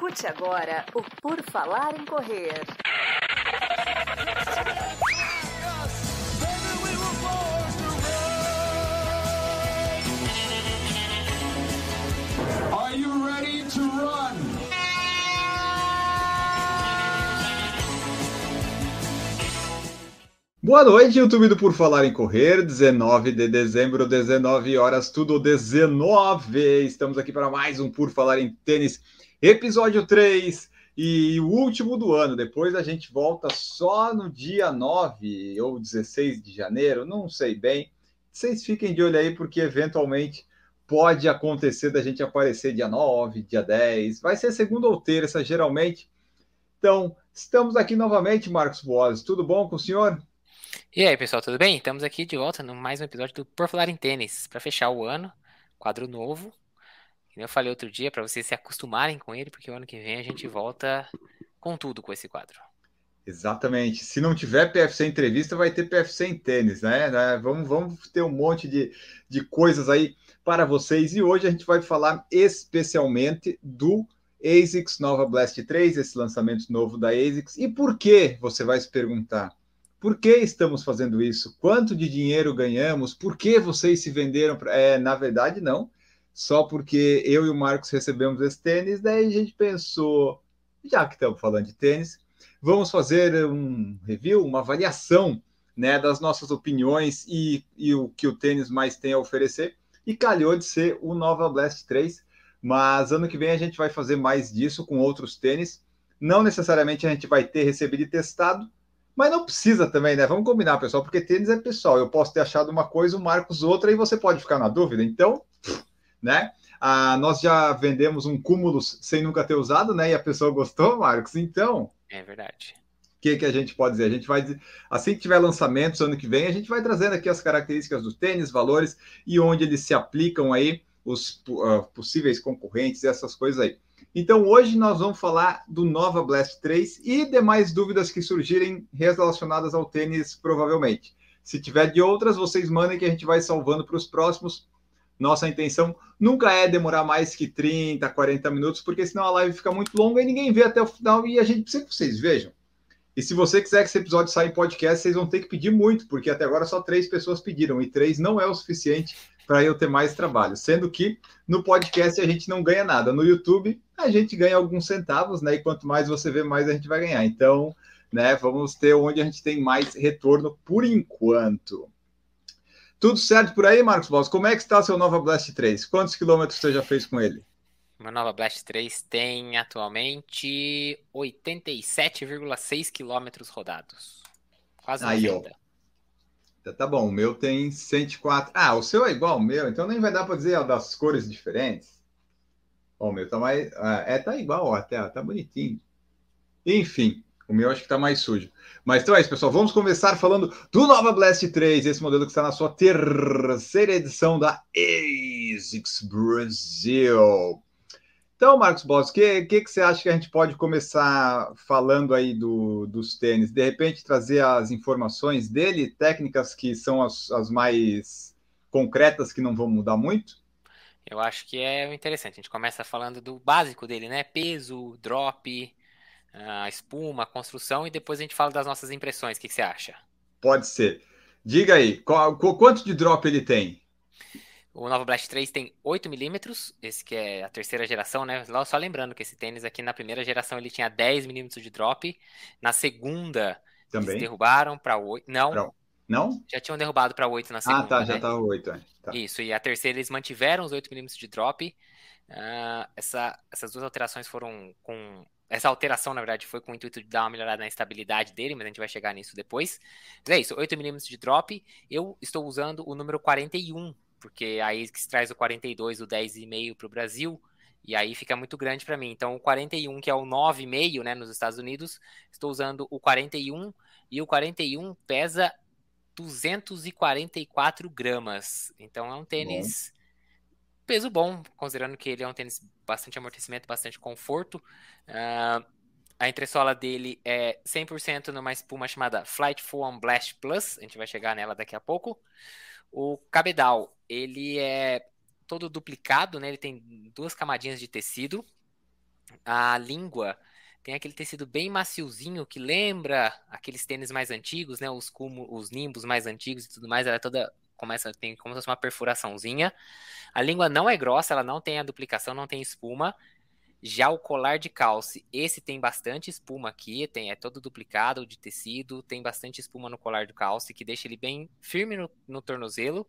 Escute agora o Por Falar em Correr. Are you ready to run? Boa noite, YouTube do Por Falar em Correr, 19 de dezembro, 19 horas, tudo 19. Estamos aqui para mais um Por Falar em Tênis, episódio 3 e o último do ano. Depois a gente volta só no dia 9 ou 16 de janeiro, não sei bem. Vocês fiquem de olho aí, porque eventualmente pode acontecer da gente aparecer dia 9, dia 10, vai ser segunda ou terça, geralmente. Então, estamos aqui novamente, Marcos Boas. Tudo bom com o senhor? E aí, pessoal, tudo bem? Estamos aqui de volta no mais um episódio do Por Falar em Tênis, para fechar o ano, quadro novo. Eu falei outro dia, para vocês se acostumarem com ele, porque o ano que vem a gente volta com tudo com esse quadro. Exatamente. Se não tiver PFC entrevista, vai ter PFC em tênis, né? né? Vamos, vamos ter um monte de, de coisas aí para vocês. E hoje a gente vai falar especialmente do ASICS Nova Blast 3, esse lançamento novo da ASICS. E por que, você vai se perguntar? Por que estamos fazendo isso? Quanto de dinheiro ganhamos? Por que vocês se venderam? Pra... É, na verdade, não. Só porque eu e o Marcos recebemos esse tênis, daí a gente pensou, já que estamos falando de tênis, vamos fazer um review, uma avaliação né, das nossas opiniões e, e o que o tênis mais tem a oferecer. E calhou de ser o Nova Blast 3, mas ano que vem a gente vai fazer mais disso com outros tênis. Não necessariamente a gente vai ter recebido e testado, mas não precisa também, né? Vamos combinar, pessoal, porque tênis é pessoal. Eu posso ter achado uma coisa, o Marcos outra, e você pode ficar na dúvida. Então, né? Ah, nós já vendemos um cúmulo sem nunca ter usado, né? E a pessoa gostou, Marcos. Então. É verdade. O que, que a gente pode dizer? A gente vai, assim que tiver lançamentos ano que vem, a gente vai trazendo aqui as características do tênis, valores e onde eles se aplicam aí, os uh, possíveis concorrentes essas coisas aí. Então, hoje nós vamos falar do Nova Blast 3 e demais dúvidas que surgirem relacionadas ao tênis, provavelmente. Se tiver de outras, vocês mandem que a gente vai salvando para os próximos. Nossa intenção nunca é demorar mais que 30, 40 minutos, porque senão a live fica muito longa e ninguém vê até o final e a gente precisa que vocês vejam. E se você quiser que esse episódio saia em podcast, vocês vão ter que pedir muito, porque até agora só três pessoas pediram, e três não é o suficiente para eu ter mais trabalho. Sendo que no podcast a gente não ganha nada. No YouTube a gente ganha alguns centavos, né? E quanto mais você vê, mais a gente vai ganhar. Então, né, vamos ter onde a gente tem mais retorno por enquanto. Tudo certo por aí, Marcos Boss? Como é que está seu Nova Blast 3? Quantos quilômetros você já fez com ele? Meu Nova Blast 3 tem atualmente 87,6 quilômetros rodados. Quase Aí, 90. Ó. Tá bom, o meu tem 104. Ah, o seu é igual ao meu, então nem vai dar para dizer ó, das cores diferentes. Ó, o meu tá mais. Ah, é, tá igual, ó, até, tá bonitinho. Enfim, o meu acho que tá mais sujo. Mas então é isso, pessoal. Vamos começar falando do Nova Blast 3, esse modelo que está na sua terceira edição da ASICS Brasil. Então, Marcos Boss, o que, que, que, você acha que a gente pode começar falando aí do, dos tênis? De repente, trazer as informações dele, técnicas que são as, as mais concretas, que não vão mudar muito? Eu acho que é interessante. A gente começa falando do básico dele, né? Peso, drop, a espuma, a construção, e depois a gente fala das nossas impressões. O que, que você acha? Pode ser. Diga aí, qual, quanto de drop ele tem? O Nova Blast 3 tem 8mm, esse que é a terceira geração, né? Só lembrando que esse tênis aqui na primeira geração ele tinha 10mm de drop, na segunda Também? eles derrubaram para 8. Não, Não. Não? Já tinham derrubado para 8 na segunda. Ah, tá, né? já tá 8. É. Tá. Isso, e a terceira eles mantiveram os 8mm de drop. Uh, essa, essas duas alterações foram com. Essa alteração, na verdade, foi com o intuito de dar uma melhorada na estabilidade dele, mas a gente vai chegar nisso depois. Mas é isso, 8mm de drop. Eu estou usando o número 41 porque aí que traz o 42, o 10,5 para o Brasil, e aí fica muito grande para mim. Então, o 41, que é o 9,5 né, nos Estados Unidos, estou usando o 41, e o 41 pesa 244 gramas. Então, é um tênis. Peso bom, considerando que ele é um tênis bastante amortecimento, bastante conforto. Uh, a entressola dele é 100% numa espuma chamada Flight Foam Blast Plus, a gente vai chegar nela daqui a pouco. O cabedal, ele é todo duplicado, né? Ele tem duas camadinhas de tecido. A língua tem aquele tecido bem maciozinho que lembra aqueles tênis mais antigos, né? Os, cumo, os nimbos mais antigos e tudo mais. Ela é toda começa tem como se fosse uma perfuraçãozinha. A língua não é grossa, ela não tem a duplicação, não tem espuma. Já o colar de calce, esse tem bastante espuma aqui, tem é todo duplicado de tecido, tem bastante espuma no colar do calce, que deixa ele bem firme no, no tornozelo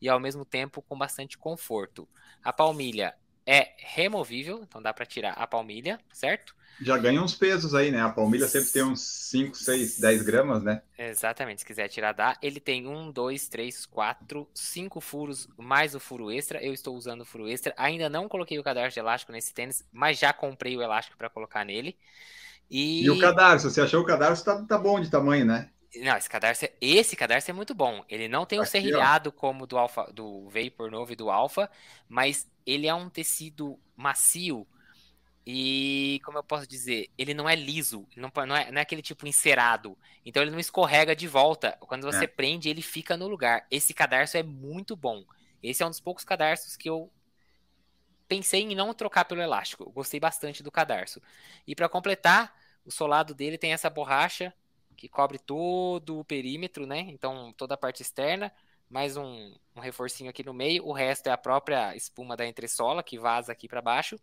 e ao mesmo tempo com bastante conforto. A palmilha é removível, então dá para tirar a palmilha, certo? Já ganha uns pesos aí, né? A palmilha sempre tem uns 5, 6, 10 gramas, né? Exatamente, se quiser tirar, dá. Ele tem um, dois, três, quatro, cinco furos, mais o furo extra. Eu estou usando o furo extra. Ainda não coloquei o cadarço de elástico nesse tênis, mas já comprei o elástico para colocar nele. E... e... o cadarço, você achou o cadarço tá, tá bom de tamanho, né? Não, esse cadarço, é, esse cadarço é muito bom. Ele não tem o um serrilhado ó. como do Alpha, do Vapor novo e do Alpha, mas ele é um tecido macio e, como eu posso dizer, ele não é liso, não, não, é, não é aquele tipo encerado. Então ele não escorrega de volta. Quando você é. prende, ele fica no lugar. Esse cadarço é muito bom. Esse é um dos poucos cadarços que eu pensei em não trocar pelo elástico. Eu gostei bastante do cadarço. E para completar, o solado dele tem essa borracha que cobre todo o perímetro, né? Então toda a parte externa, mais um, um reforcinho aqui no meio. O resto é a própria espuma da entressola que vaza aqui para baixo.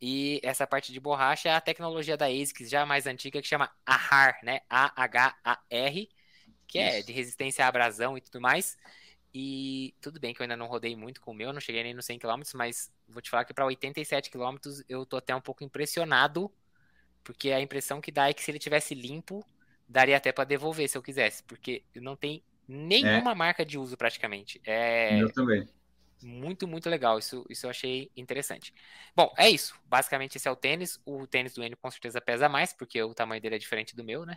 E essa parte de borracha é a tecnologia da ASICS já mais antiga que chama AHAR, né? A-H-A-R, que é de resistência à abrasão e tudo mais. E tudo bem que eu ainda não rodei muito com o meu, não cheguei nem nos 100 km, mas vou te falar que para 87 km eu tô até um pouco impressionado, porque a impressão que dá é que se ele tivesse limpo, daria até para devolver se eu quisesse, porque não tem nenhuma é. marca de uso praticamente. É... Eu também. Muito, muito legal. Isso, isso eu achei interessante. Bom, é isso. Basicamente, esse é o tênis. O tênis do Enio com certeza pesa mais, porque o tamanho dele é diferente do meu, né?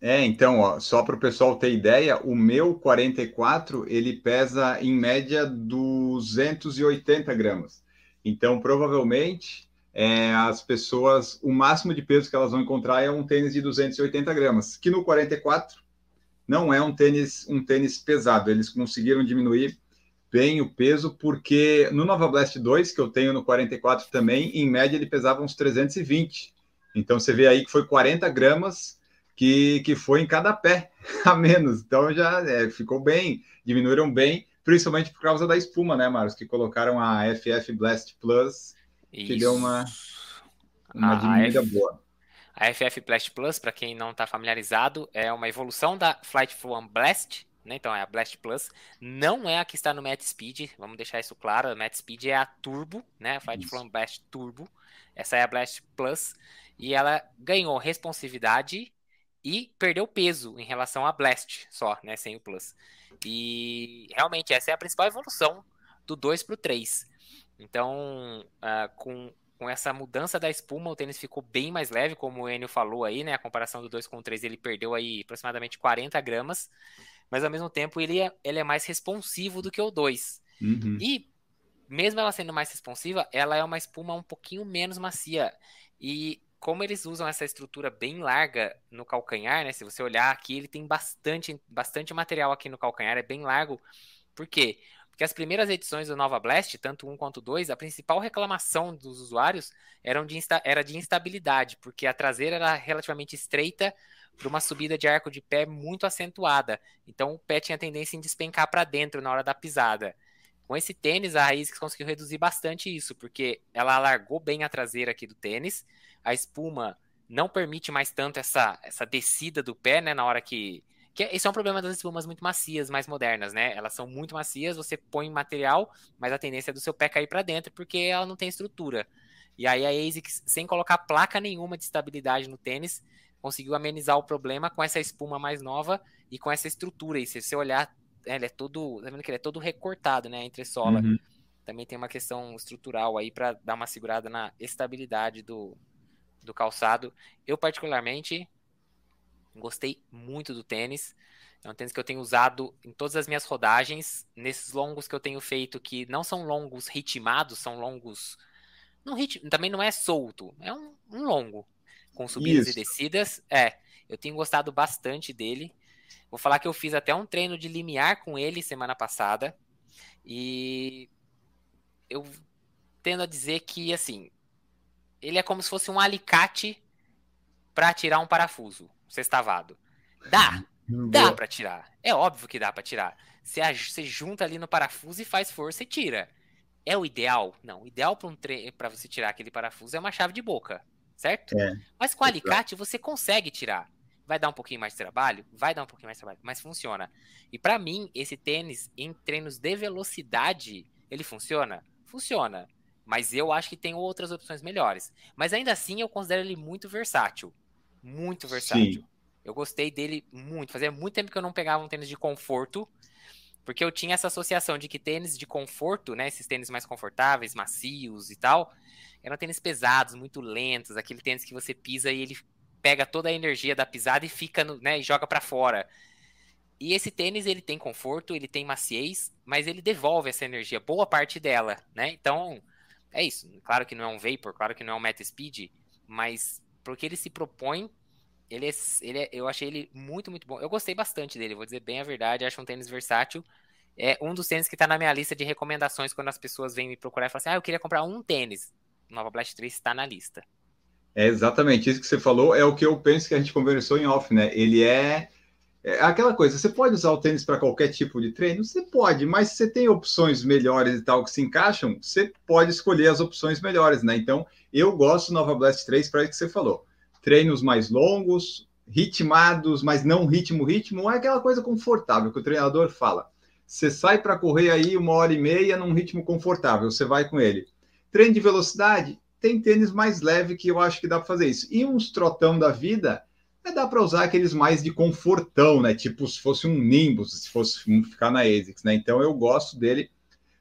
É, então, ó, só para o pessoal ter ideia, o meu 44 ele pesa em média 280 gramas. Então, provavelmente, é, as pessoas, o máximo de peso que elas vão encontrar é um tênis de 280 gramas, que no 44 não é um tênis, um tênis pesado. Eles conseguiram diminuir bem o peso, porque no Nova Blast 2, que eu tenho no 44 também, em média ele pesava uns 320. Então você vê aí que foi 40 gramas que, que foi em cada pé a menos. Então já é, ficou bem, diminuíram bem, principalmente por causa da espuma, né, Marcos? Que colocaram a FF Blast Plus, Isso. que deu uma, uma diminuída F... boa. A FF Blast Plus, para quem não está familiarizado, é uma evolução da Flight Flow Blast, né? Então é a Blast Plus, não é a que está no Matt Speed, vamos deixar isso claro, a Matt Speed é a Turbo, né? A Flight From Blast Turbo, essa é a Blast Plus, e ela ganhou responsividade e perdeu peso em relação à Blast só, né? Sem o Plus. E realmente essa é a principal evolução do 2 para o 3. Então, uh, com, com essa mudança da espuma, o tênis ficou bem mais leve, como o Enio falou aí, né? A comparação do 2 com o 3, ele perdeu aí aproximadamente 40 gramas mas ao mesmo tempo ele é, ele é mais responsivo do que o 2. Uhum. E mesmo ela sendo mais responsiva, ela é uma espuma um pouquinho menos macia. E como eles usam essa estrutura bem larga no calcanhar, né? Se você olhar aqui, ele tem bastante, bastante material aqui no calcanhar, é bem largo. Por quê? Porque as primeiras edições do Nova Blast, tanto 1 quanto 2, a principal reclamação dos usuários eram de era de instabilidade, porque a traseira era relativamente estreita para uma subida de arco de pé muito acentuada. Então o pé tinha tendência em despencar para dentro na hora da pisada. Com esse tênis, a Raiz conseguiu reduzir bastante isso, porque ela alargou bem a traseira aqui do tênis, a espuma não permite mais tanto essa, essa descida do pé, né, na hora que... que esse é um problema das espumas muito macias, mais modernas, né? Elas são muito macias, você põe material, mas a tendência é do seu pé cair para dentro, porque ela não tem estrutura. E aí a ASICS, sem colocar placa nenhuma de estabilidade no tênis, conseguiu amenizar o problema com essa espuma mais nova e com essa estrutura. E se você olhar, é, ele é todo, tá vendo que ele é todo recortado, né, entre sola. Uhum. Também tem uma questão estrutural aí para dar uma segurada na estabilidade do, do calçado. Eu particularmente gostei muito do tênis. É um tênis que eu tenho usado em todas as minhas rodagens, nesses longos que eu tenho feito que não são longos ritmados, são longos não rit... também não é solto, é um, um longo com subidas Isso. e descidas. É, eu tenho gostado bastante dele. Vou falar que eu fiz até um treino de limiar com ele semana passada. E eu tendo a dizer que, assim, ele é como se fosse um alicate para tirar um parafuso sextavado. Dá, dá para tirar. É óbvio que dá para tirar. Você, você junta ali no parafuso e faz força e tira. É o ideal? Não. O ideal para um tre... você tirar aquele parafuso é uma chave de boca, certo? É. Mas com alicate você consegue tirar. Vai dar um pouquinho mais de trabalho? Vai dar um pouquinho mais de trabalho, mas funciona. E para mim, esse tênis em treinos de velocidade, ele funciona? Funciona. Mas eu acho que tem outras opções melhores. Mas ainda assim, eu considero ele muito versátil. Muito versátil. Sim. Eu gostei dele muito. Fazia muito tempo que eu não pegava um tênis de conforto. Porque eu tinha essa associação de que tênis de conforto, né? Esses tênis mais confortáveis, macios e tal, eram tênis pesados, muito lentos, aquele tênis que você pisa e ele pega toda a energia da pisada e fica, no, né, e joga para fora. E esse tênis ele tem conforto, ele tem maciez, mas ele devolve essa energia, boa parte dela, né? Então, é isso. Claro que não é um vapor, claro que não é um meta speed, mas porque ele se propõe, ele é, ele é, eu achei ele muito, muito bom. Eu gostei bastante dele, vou dizer bem a verdade, acho um tênis versátil. É um dos tênis que está na minha lista de recomendações quando as pessoas vêm me procurar e falam assim: "Ah, eu queria comprar um tênis". Nova Blast 3 está na lista. É exatamente isso que você falou, é o que eu penso que a gente conversou em off, né? Ele é, é aquela coisa, você pode usar o tênis para qualquer tipo de treino? Você pode, mas se você tem opções melhores e tal que se encaixam, você pode escolher as opções melhores, né? Então, eu gosto do Nova Blast 3 para isso que você falou. Treinos mais longos, ritmados, mas não ritmo, ritmo, é aquela coisa confortável que o treinador fala. Você sai para correr aí uma hora e meia num ritmo confortável, você vai com ele. Treino de velocidade, tem tênis mais leve que eu acho que dá para fazer isso. E uns trotão da vida, é, dá para usar aqueles mais de confortão, né? Tipo se fosse um Nimbus, se fosse ficar na ASICS, né? Então eu gosto dele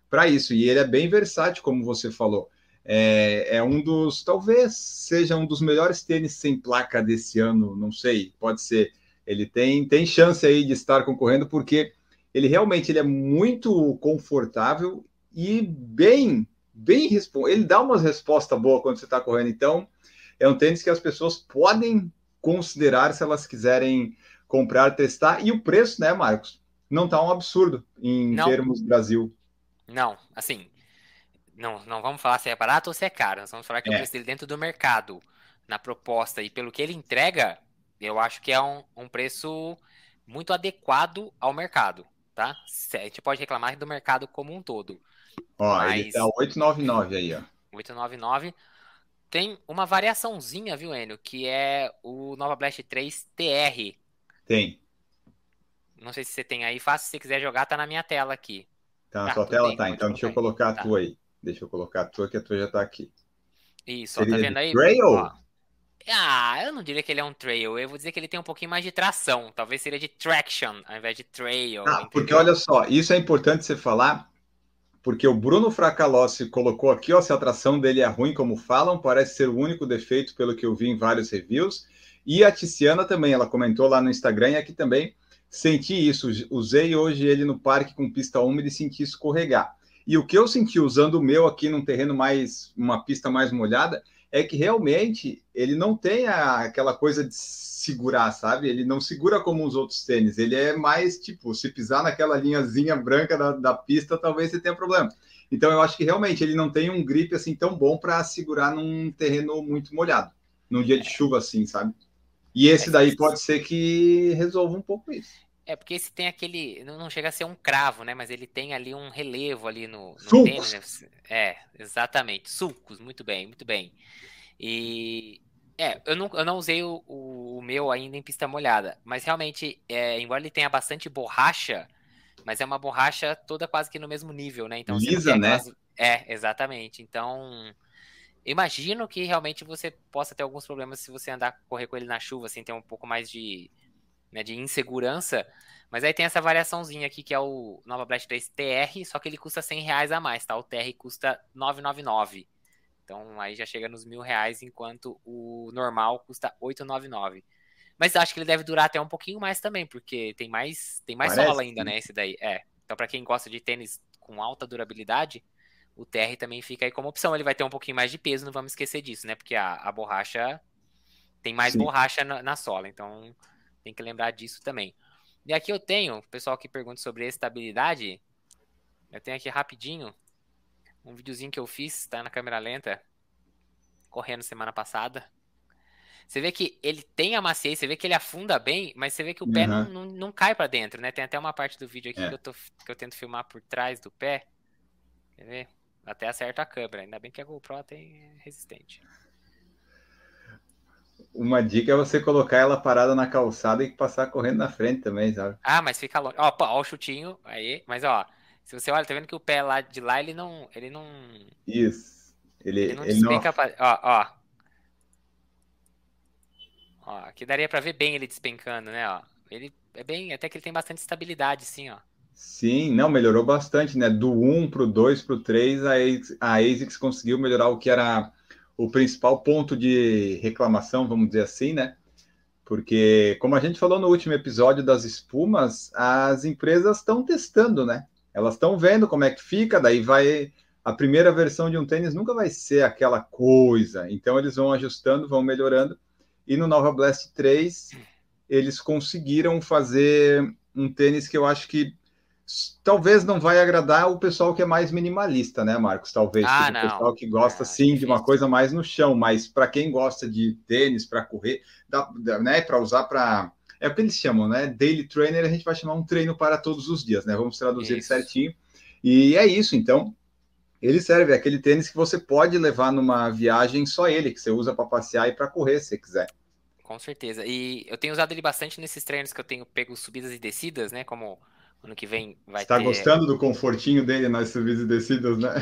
para isso. E ele é bem versátil, como você falou. É, é, um dos, talvez seja um dos melhores tênis sem placa desse ano, não sei, pode ser. Ele tem, tem chance aí de estar concorrendo, porque ele realmente ele é muito confortável e bem bem ele dá umas respostas boas quando você está correndo. Então, é um tênis que as pessoas podem considerar se elas quiserem comprar, testar. E o preço, né, Marcos? Não está um absurdo em não. termos Brasil. Não, assim, não, não vamos falar se é barato ou se é caro. Nós vamos falar que é. o preço dele dentro do mercado, na proposta e pelo que ele entrega, eu acho que é um, um preço muito adequado ao mercado, tá? A gente pode reclamar do mercado como um todo. Ó, Mas... ele tá 899 aí, ó. 899. Tem uma variaçãozinha, viu, Enio? Que é o Nova Blast 3 TR. Tem. Não sei se você tem aí. Fácil, se você quiser jogar, tá na minha tela aqui. Tá na ah, sua tela? Tá, então deixa eu colocar a tá. tua aí. Deixa eu colocar a tua, que a tua já tá aqui. Isso, ó, tá vendo aí? Trail? Ó. Ah, eu não diria que ele é um trail, eu vou dizer que ele tem um pouquinho mais de tração. Talvez seria de traction ao invés de trail. Ah, porque olha só, isso é importante você falar, porque o Bruno Fracalossi colocou aqui, ó, se a tração dele é ruim, como falam, parece ser o único defeito, pelo que eu vi em vários reviews. E a Tiziana também, ela comentou lá no Instagram, e aqui também senti isso. Usei hoje ele no parque com pista úmida e senti escorregar. E o que eu senti usando o meu aqui num terreno mais, uma pista mais molhada, é que realmente ele não tem a, aquela coisa de segurar, sabe? Ele não segura como os outros tênis. Ele é mais tipo, se pisar naquela linhazinha branca da, da pista, talvez você tenha problema. Então eu acho que realmente ele não tem um grip assim tão bom para segurar num terreno muito molhado, num dia de chuva assim, sabe? E esse daí pode ser que resolva um pouco isso. É, porque esse tem aquele. Não chega a ser um cravo, né? Mas ele tem ali um relevo ali no, no tênis. Né? É, exatamente. Sulcos, muito bem, muito bem. E. É, eu não, eu não usei o, o, meu ainda em pista molhada, mas realmente, é, embora ele tenha bastante borracha, mas é uma borracha toda quase que no mesmo nível, né? Então, Lisa, né? Aquelas... É, exatamente. Então, imagino que realmente você possa ter alguns problemas se você andar correr com ele na chuva, assim, ter um pouco mais de, né, de insegurança. Mas aí tem essa variaçãozinha aqui que é o Nova Blast 3 TR, só que ele custa 100 reais a mais, tá? O TR custa 999. Então aí já chega nos mil reais, enquanto o normal custa 899. Mas acho que ele deve durar até um pouquinho mais também, porque tem mais, tem mais Parece, sola ainda, né? Esse daí. É. Então, para quem gosta de tênis com alta durabilidade, o TR também fica aí como opção. Ele vai ter um pouquinho mais de peso, não vamos esquecer disso, né? Porque a, a borracha tem mais Sim. borracha na, na, sola, então tem que lembrar disso também. E aqui eu tenho, pessoal que pergunta sobre estabilidade, eu tenho aqui rapidinho um videozinho que eu fiz, tá na câmera lenta, correndo semana passada. Você vê que ele tem a maciez, você vê que ele afunda bem, mas você vê que o pé uhum. não, não, não, cai para dentro, né? Tem até uma parte do vídeo aqui é. que, eu tô, que eu tento filmar por trás do pé. Quer ver? Até acerta a câmera. Ainda bem que a GoPro tem resistente. Uma dica é você colocar ela parada na calçada e passar correndo na frente também, sabe? Ah, mas fica longe. Ó, ó o chutinho aí. Mas ó, se você olha, tá vendo que o pé lá de lá, ele não. Ele não. Isso. Ele, ele não ele despenca. Não... Pra... Ó, ó. Ó, aqui daria pra ver bem ele despencando, né? Ó. Ele é bem. Até que ele tem bastante estabilidade, sim, ó. Sim, não, melhorou bastante, né? Do 1 pro 2 pro 3, a, a ASICS conseguiu melhorar o que era o principal ponto de reclamação, vamos dizer assim, né? Porque, como a gente falou no último episódio das espumas, as empresas estão testando, né? Elas estão vendo como é que fica, daí vai. A primeira versão de um tênis nunca vai ser aquela coisa. Então, eles vão ajustando, vão melhorando. E no Nova Blast 3, eles conseguiram fazer um tênis que eu acho que talvez não vai agradar o pessoal que é mais minimalista, né, Marcos? Talvez ah, o pessoal que gosta ah, sim de uma coisa mais no chão, mas para quem gosta de tênis para correr, dá, né, para usar para é o que eles chamam, né? Daily trainer, a gente vai chamar um treino para todos os dias, né? Vamos traduzir isso. certinho. E é isso, então. Ele serve, é aquele tênis que você pode levar numa viagem só ele, que você usa para passear e para correr, se quiser. Com certeza. E eu tenho usado ele bastante nesses treinos que eu tenho pego subidas e descidas, né? Como Ano que vem vai Está ter... gostando do confortinho dele nas subidas e descidas, né?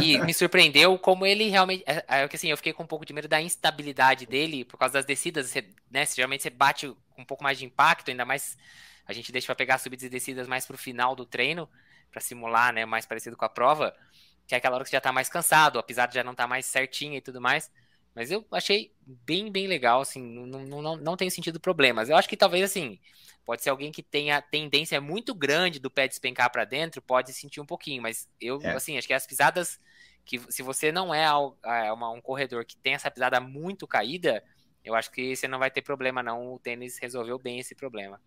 E me surpreendeu como ele realmente. É, é, que assim, eu fiquei com um pouco de medo da instabilidade dele por causa das descidas, você, né? Geralmente você bate com um pouco mais de impacto, ainda mais a gente deixa para pegar subidas e descidas mais para o final do treino, para simular, né? Mais parecido com a prova, que é aquela hora que você já está mais cansado, apesar de já não estar tá mais certinho e tudo mais. Mas eu achei bem, bem legal, assim, não, não, não tenho sentido problemas. Eu acho que talvez, assim, pode ser alguém que tenha tendência muito grande do pé despencar para dentro, pode sentir um pouquinho, mas eu, é. assim, acho que as pisadas, que se você não é, é uma, um corredor que tem essa pisada muito caída, eu acho que você não vai ter problema, não. O tênis resolveu bem esse problema.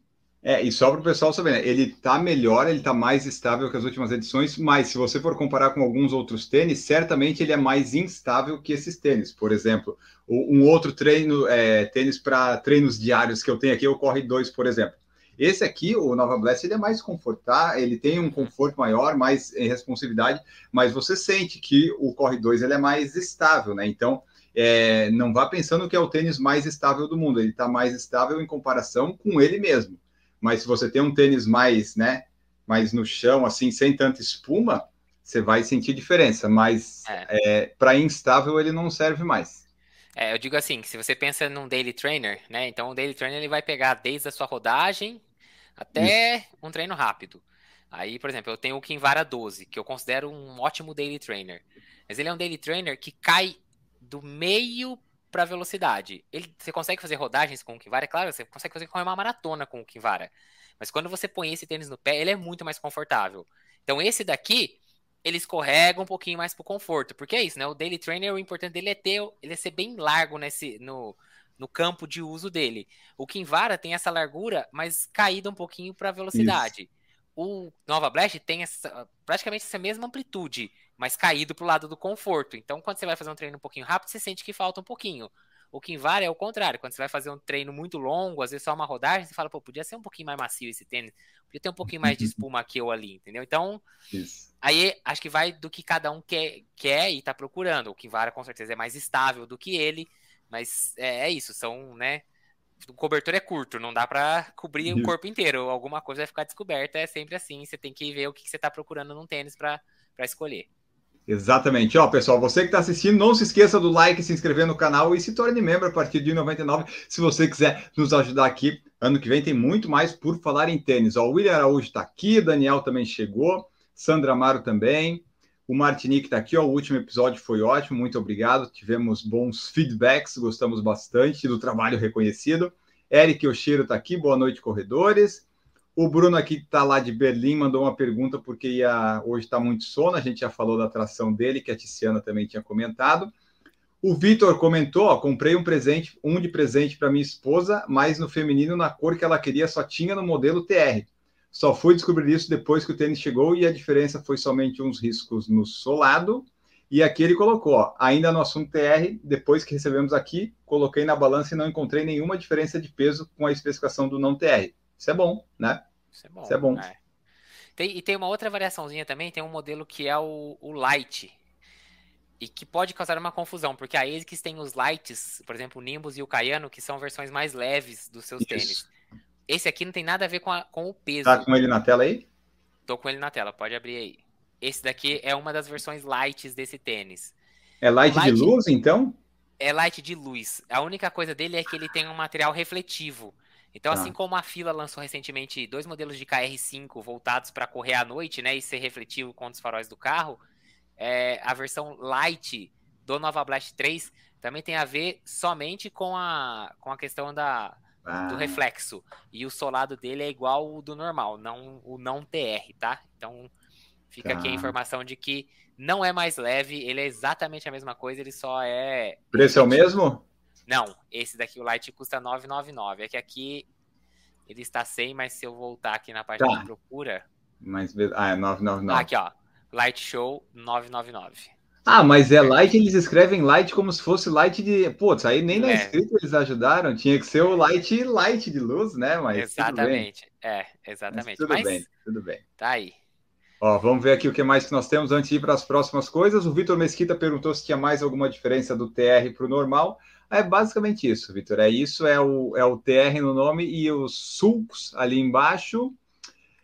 É, e só para o pessoal saber, né? ele está melhor, ele está mais estável que as últimas edições, mas se você for comparar com alguns outros tênis, certamente ele é mais instável que esses tênis. Por exemplo, um outro treino, é, tênis para treinos diários que eu tenho aqui, o Corre 2, por exemplo. Esse aqui, o Nova Blast, ele é mais confortável, ele tem um conforto maior, mais em responsividade, mas você sente que o Corre 2 ele é mais estável, né? Então, é, não vá pensando que é o tênis mais estável do mundo, ele está mais estável em comparação com ele mesmo mas se você tem um tênis mais, né, mais no chão, assim, sem tanta espuma, você vai sentir diferença, mas é. é, para instável ele não serve mais. É, eu digo assim, se você pensa num daily trainer, né, então o daily trainer ele vai pegar desde a sua rodagem até Isso. um treino rápido. Aí, por exemplo, eu tenho o Kinvara 12, que eu considero um ótimo daily trainer. Mas ele é um daily trainer que cai do meio para velocidade. Ele, você consegue fazer rodagens com o Kinvara? É claro, você consegue fazer correr uma maratona com o Kinvara. Mas quando você põe esse tênis no pé, ele é muito mais confortável. Então esse daqui, ele escorrega um pouquinho mais pro conforto. Porque é isso, né? O Daily Trainer, o importante dele é ter, ele é ser bem largo nesse, no, no campo de uso dele. O Kinvara tem essa largura, mas caída um pouquinho para velocidade. Isso. O Nova Blast tem essa, praticamente essa mesma amplitude, mas caído para o lado do conforto. Então, quando você vai fazer um treino um pouquinho rápido, você sente que falta um pouquinho. O Kinvara é o contrário. Quando você vai fazer um treino muito longo, às vezes só uma rodagem, você fala, pô, podia ser um pouquinho mais macio esse tênis, podia ter um pouquinho mais de espuma aqui ou ali, entendeu? Então, Isso. aí acho que vai do que cada um quer, quer e tá procurando. O Kinvara com certeza é mais estável do que ele, mas é, é isso, são, né? O cobertor é curto, não dá para cobrir o corpo inteiro. Alguma coisa vai ficar descoberta, é sempre assim. Você tem que ver o que você está procurando num tênis para escolher. Exatamente. Ó, pessoal, você que está assistindo, não se esqueça do like, se inscrever no canal e se torne membro a partir de 99, se você quiser nos ajudar aqui. Ano que vem tem muito mais por falar em tênis. Ó, o William Araújo está aqui, Daniel também chegou, Sandra Amaro também. O Martinique está aqui, ó, o último episódio foi ótimo, muito obrigado. Tivemos bons feedbacks, gostamos bastante do trabalho reconhecido. Eric Oshiro está aqui, boa noite, corredores. O Bruno aqui está lá de Berlim, mandou uma pergunta porque ia, hoje está muito sono, a gente já falou da atração dele, que a Tiziana também tinha comentado. O Vitor comentou, ó, comprei um presente, um de presente para minha esposa, mas no feminino, na cor que ela queria, só tinha no modelo TR. Só fui descobrir isso depois que o tênis chegou e a diferença foi somente uns riscos no solado E aqui ele colocou, ó, ainda no assunto TR, depois que recebemos aqui, coloquei na balança e não encontrei nenhuma diferença de peso com a especificação do não TR. Isso é bom, né? Isso é bom. Isso é bom. é. Tem, e tem uma outra variaçãozinha também, tem um modelo que é o, o Light. E que pode causar uma confusão, porque a ASICS tem os Lights, por exemplo, o Nimbus e o Cayano, que são versões mais leves dos seus Isso. tênis. Esse aqui não tem nada a ver com, a- com o peso. Tá com ele na tela aí? Tô com ele na tela, pode abrir aí. Esse daqui é uma das versões lights desse tênis. É light, Light. de luz, então? É light de luz. A única coisa dele é que ele tem um material refletivo. Então, Tá. assim como a Fila lançou recentemente dois modelos de KR5 voltados para correr à noite, né, e ser refletivo contra os faróis do carro, é, a versão light do Nova Blast 3 também tem a ver somente com a, com a questão da, Ah, do reflexo. E o solado dele é igual o do normal, não o não TR, tá? Então fica aqui a Tá. informação de que não é mais leve, ele é exatamente a mesma coisa, ele só é. preço é o mesmo? Não, esse daqui, o Light, custa 999. É que aqui ele está 100, mas se eu voltar aqui na página Tá. de procura. Mas, ah, é 999. Ah, aqui, ó. Light Show 999. Ah, mas é light, eles escrevem light como se fosse light de. Putz, aí nem na É. escrita eles ajudaram. Tinha que ser o light light de luz, né? Mas exatamente. É, Mas exatamente. tudo Mas, bem, tudo bem. tá aí. Ó, vamos ver aqui o que mais que nós temos antes de ir para as próximas coisas. O Vitor Mesquita perguntou se tinha mais alguma diferença do TR para o normal. É basicamente isso, Vitor. É isso, é o, é o TR no nome e os sulcos ali embaixo.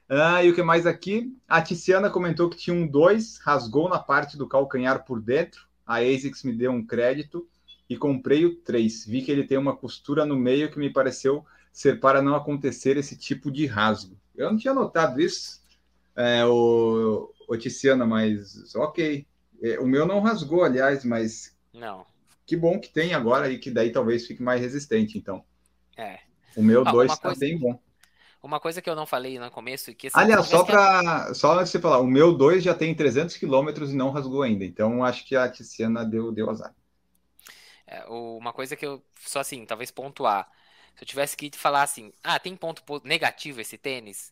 Ah, e o que mais aqui? A Tiziana comentou que tinha um 2, rasgou na parte do calcanhar por dentro. A ASICS me deu um crédito e comprei o 3. Vi que ele tem uma costura no meio que me pareceu ser para não acontecer esse tipo de rasgo. Eu não tinha notado isso, é, o, o Tiziana, mas ok. É, o meu não rasgou, aliás, mas Não. que bom que tem agora e que daí talvez fique mais resistente, então. É. O meu Ah, 2 uma tá coisa- bem bom. Uma coisa que eu não falei no começo, que Aliás, só para só antes de você falar, o meu 2 já tem 300 quilômetros e não rasgou ainda. Então acho que a Tiziana deu, deu azar. É, uma coisa que eu, só assim, talvez pontuar. Se eu tivesse que falar assim, ah, tem ponto po- negativo esse tênis?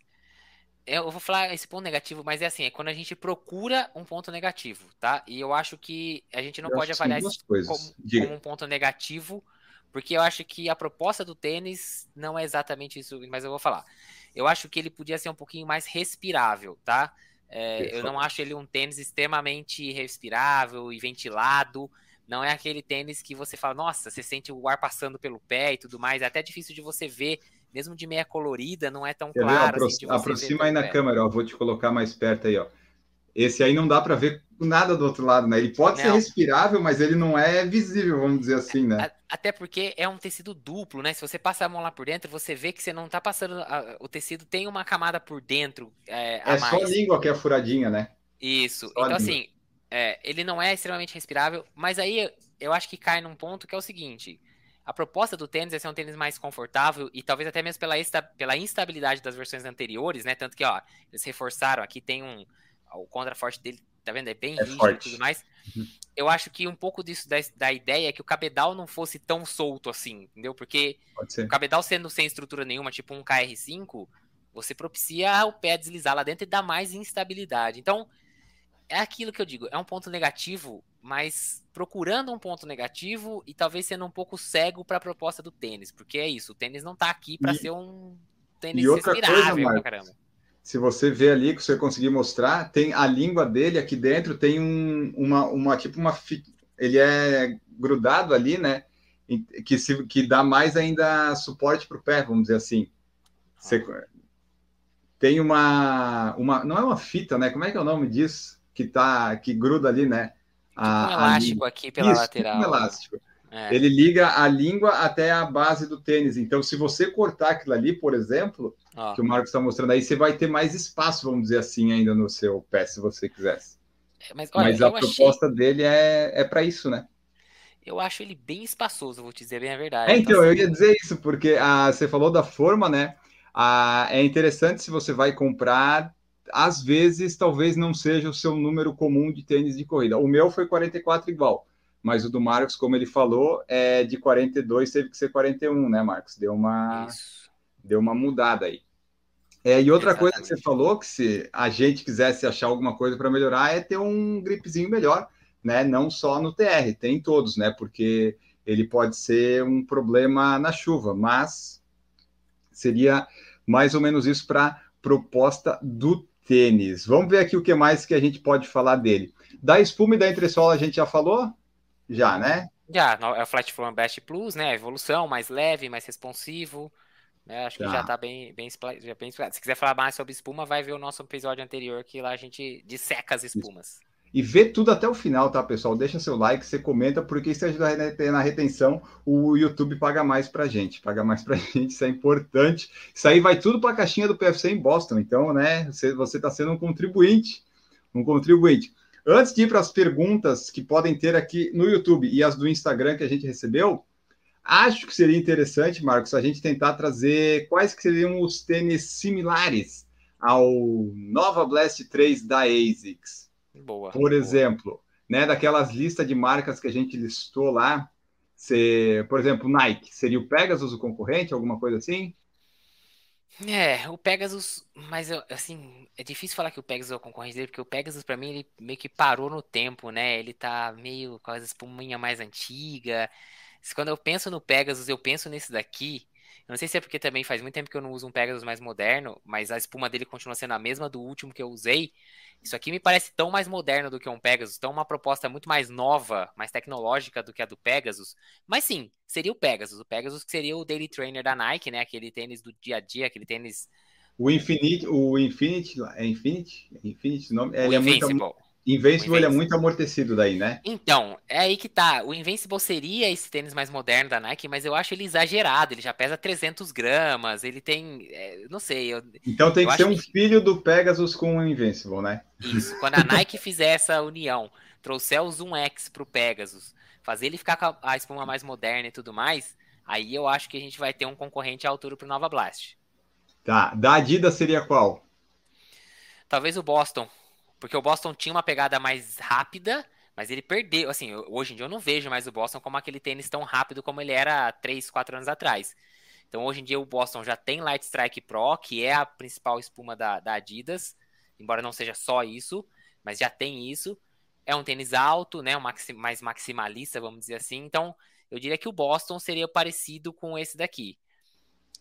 Eu vou falar esse ponto negativo, mas é assim, é quando a gente procura um ponto negativo, tá? E eu acho que a gente não Eu pode avaliar isso como, como um ponto negativo, porque eu acho que a proposta do tênis não é exatamente isso, mas eu vou falar. Eu acho que ele podia ser um pouquinho mais respirável, tá? É, eu não acho ele um tênis extremamente respirável e ventilado. Não é aquele tênis que você fala, nossa, você sente o ar passando pelo pé e tudo mais. É até difícil de você ver, mesmo de meia colorida, não é tão Quer ver? claro. Apro- assim, aproxima aí na pé. câmera, ó. Vou te colocar mais perto aí, ó. Esse aí não dá para ver nada do outro lado, né? Ele pode ser Não. respirável, mas ele não é visível, vamos dizer assim, né? A- Até porque é um tecido duplo, né? Se você passar a mão lá por dentro, você vê que você não tá passando. a- o tecido tem uma camada por dentro é, a É só a língua que é furadinha, né? Isso. Só Então, a assim, é, ele não é extremamente respirável, mas aí eu acho que cai num ponto que é o seguinte: a proposta do tênis é ser um tênis mais confortável e talvez até mesmo pela, esta- pela instabilidade das versões anteriores, né? Tanto que, ó, eles reforçaram, aqui tem um. O contraforte dele, tá vendo? É bem É rígido forte. e tudo mais. Uhum. Eu acho que um pouco disso da, da ideia é que o cabedal não fosse tão solto assim, entendeu? Porque o cabedal sendo sem estrutura nenhuma, tipo um KR5, você propicia o pé deslizar lá dentro e dá mais instabilidade. Então, é aquilo que eu digo, é um ponto negativo, mas procurando um ponto negativo e talvez sendo um pouco cego para a proposta do tênis, porque é isso, o tênis não tá aqui para ser um tênis outra coisa, respirável pra Marcos, caramba. Se você ver ali, que você conseguir mostrar, tem a língua dele aqui dentro, tem um, uma, uma, tipo uma. Ele é grudado ali, né? Que, se, que dá mais ainda suporte para o pé, vamos dizer assim. Você- tem uma, uma. Não é uma fita, né? Como é que é o nome disso? Que, tá, que gruda ali, né? um A, a elástico língua. aqui pela Isso, tipo lateral. Um elástico. É, Ele liga a língua até a base do tênis. Então, se você cortar aquilo ali, por exemplo, ó. que o Marcos está mostrando aí, você vai ter mais espaço, vamos dizer assim, ainda no seu pé, se você quisesse. Mas, olha, Mas a eu achei, proposta dele é, é para isso, né? eu acho ele bem espaçoso, vou te dizer bem a verdade. É, então, assim, eu ia dizer isso, porque ah, você falou da forma, né? Ah, é interessante se você vai comprar, às vezes, talvez não seja o seu número comum de tênis de corrida. O meu foi 44 igual, mas o do Marcos, como ele falou, é de 42, teve que ser 41, né, Marcos? Deu uma. Isso. deu uma mudada aí. É, e outra coisa que Exatamente. você falou, que se a gente quisesse achar alguma coisa para melhorar, é ter um gripzinho melhor. né? Não só no TR, tem todos, né? Porque ele pode ser um problema na chuva, mas seria mais ou menos isso para proposta do tênis. Vamos ver aqui o que mais que a gente pode falar dele. Da espuma e da entressola a gente já falou? Já, né? Já, é o Flat Foam Best Plus, né? Evolução, mais leve, mais responsivo. Né? Acho que já está bem, bem, já bem Se quiser falar mais sobre espuma, vai ver o nosso episódio anterior, que lá a gente disseca as espumas. E vê tudo até o final, tá, pessoal? Deixa seu like, você comenta, porque isso ajuda na retenção. O YouTube paga mais pra gente, paga mais pra gente, isso é importante. Isso aí vai tudo para a caixinha do PFC em Boston, então, né? Você está sendo um contribuinte, um contribuinte. Antes de ir para as perguntas que podem ter aqui no YouTube e as do Instagram que a gente recebeu, acho que seria interessante, Marcos, a gente tentar trazer quais que seriam os tênis similares ao Nova Blast 3 da ASICS. Boa. Por boa. exemplo, né, daquelas listas de marcas que a gente listou lá, se, por exemplo, Nike, seria o Pegasus o concorrente, alguma coisa assim? É, o Pegasus, mas assim, é difícil falar que o Pegasus é o concorrente dele, porque o Pegasus para mim ele meio que parou no tempo, né? Ele tá meio com as espuminha mais antiga. Quando eu penso no Pegasus, eu penso nesse daqui. Eu não sei se é porque também faz muito tempo que eu não uso um Pegasus mais moderno, mas a espuma dele continua sendo a mesma do último que eu usei. Isso aqui me parece tão mais moderno do que um Pegasus, tão uma proposta muito mais nova, mais tecnológica do que a do Pegasus. Mas sim, seria o Pegasus. O Pegasus que seria o daily trainer da Nike, né? Aquele tênis do dia a dia, aquele tênis. O Infinite, o Infinite, é Infinite? Infinite, nome? O é Invincible. Muito, Invincible, ele é muito amortecido daí, né? Então, é aí que tá. O Invincible seria esse tênis mais moderno da Nike, mas eu acho ele exagerado. Ele já pesa 300 gramas, ele tem. É, não sei. Eu, então tem que ser um que... filho do Pegasus com o Invincible, né? Isso. Quando a Nike fizer essa união, trouxer o Zoom X pro Pegasus, fazer ele ficar com a, a espuma mais moderna e tudo mais, aí eu acho que a gente vai ter um concorrente à altura pro Nova Blast. Tá. Da Adidas seria qual? Talvez o Boston. Porque o Boston tinha uma pegada mais rápida, mas ele perdeu. Assim, hoje em dia eu não vejo mais o Boston como aquele tênis tão rápido como ele era 3, 4 anos atrás. Então hoje em dia o Boston já tem Light Strike Pro, que é a principal espuma da, da Adidas, embora não seja só isso, mas já tem isso. É um tênis alto, né, um maxi, mais maximalista, vamos dizer assim. Então eu diria que o Boston seria parecido com esse daqui.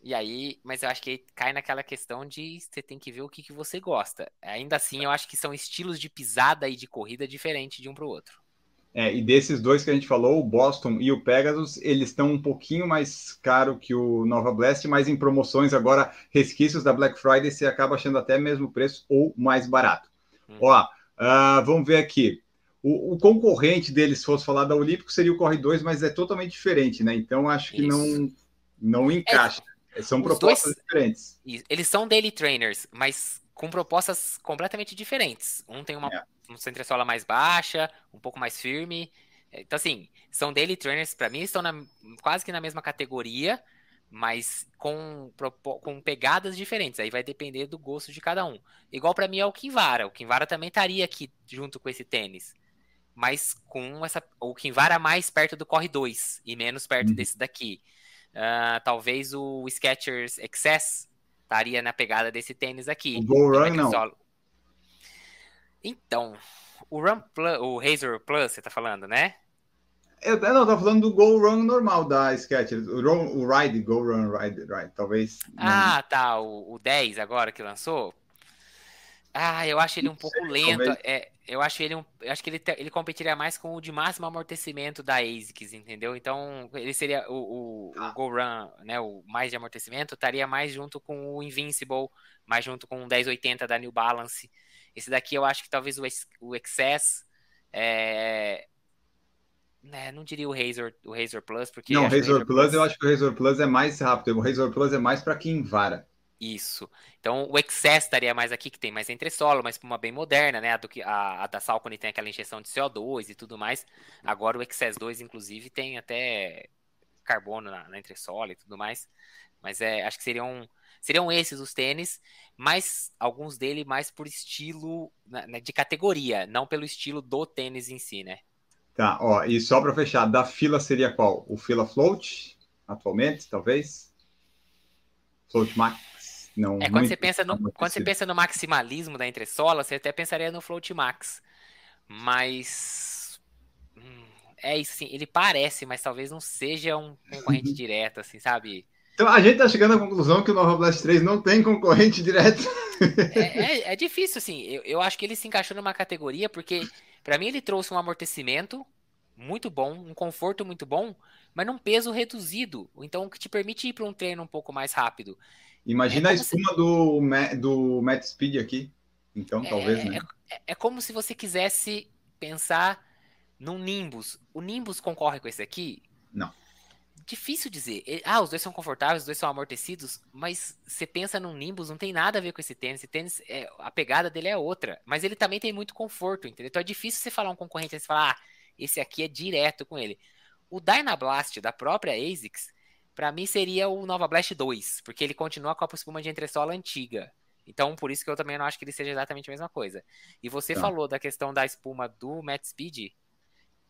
E aí, mas eu acho que cai naquela questão de você tem que ver o que, que você gosta. Ainda assim, eu acho que são estilos de pisada e de corrida diferentes de um para o outro. É, e desses dois que a gente falou, o Boston e o Pegasus, eles estão um pouquinho mais caro que o Nova Blast, mas em promoções agora, resquícios da Black Friday, você acaba achando até mesmo preço ou mais barato. Hum. Ó, uh, vamos ver aqui. O, o, concorrente deles, se fosse falar da Olímpico, seria o Corre 2, mas é totalmente diferente, né? Então acho que não, não encaixa. É são Os propostas dois, diferentes. Eles são daily trainers, mas com propostas completamente diferentes. Um tem uma, é. uma mais baixa, um pouco mais firme. Então, assim, são daily trainers, para mim, estão na, quase que na mesma categoria, mas com, com pegadas diferentes. Aí vai depender do gosto de cada um. Igual para mim é o Kinvara. O Kinvara também estaria aqui junto com esse tênis. Mas com essa. O Kinvara mais perto do Corre 2 e menos perto uhum. desse daqui. Uh, talvez o Skechers Excess estaria na pegada desse tênis aqui. O Go Run não. Solo. Então, o Run Plus, o Razor Plus, você tá falando, né? Eu, não, tô falando do Go Run normal da Skechers. O, o Ride, Go Run Ride, Ride talvez. Ah, tá. O, o 10 agora que lançou. Ah, eu acho ele um pouco lento. É, eu acho ele um, eu acho que ele, ele competiria mais com o de máximo amortecimento da ASICS, entendeu? Então, ele seria o, o, ah. o Go Run, né, o mais de amortecimento, estaria mais junto com o Invincible, mais junto com o 1080 da New Balance. Esse daqui eu acho que talvez o, o Excess é, né, não diria o Razor, o Razor Plus, porque Não, o Razor, Plus, Plus, eu acho que o Razor Plus é mais rápido. O Razor Plus é mais para quem vara. Isso. Então o Excess estaria mais aqui, que tem mais entresolo, mas uma bem moderna, né? A, do a, a da Salcone tem aquela injeção de CO2 e tudo mais. Agora o Excess 2, inclusive, tem até carbono na, na entressola e tudo mais. Mas é, acho que seriam, seriam esses os tênis, mas alguns dele mais por estilo né, de categoria, não pelo estilo do tênis em si, né? Tá, ó, e só para fechar, da fila seria qual? O fila float, atualmente, talvez? Float Max? Não, é, quando, você pensa no, quando você pensa no maximalismo da entressola, você até pensaria no float max. Mas é isso, assim, ele parece, mas talvez não seja um concorrente direto, assim, sabe? Então a gente tá chegando à conclusão que o Nova Blast 3 não tem concorrente direto. É, é, é difícil, assim. Eu, eu, acho que ele se encaixou numa categoria porque, para mim, ele trouxe um amortecimento muito bom, um conforto muito bom, mas num peso reduzido. Então, que te permite ir para um treino um pouco mais rápido. Imagina é a espuma se... do, do Matt Speed aqui. Então, é, talvez, né? É, é, como se você quisesse pensar num Nimbus. O Nimbus concorre com esse aqui? Não difícil dizer. Ah, os dois são confortáveis, os dois são amortecidos, mas você pensa num Nimbus, não tem nada a ver com esse tênis. Esse tênis, é, a pegada dele é outra. Mas ele também tem muito conforto, entendeu? Então é difícil você falar um concorrente e falar, ah, esse aqui é direto com ele. O Dynablast da própria ASICS, para mim seria o Nova Blast 2, porque ele continua com a espuma de entressola antiga. Então, por isso que eu também não acho que ele seja exatamente a mesma coisa. E você tá. falou da questão da espuma do Matt Speed,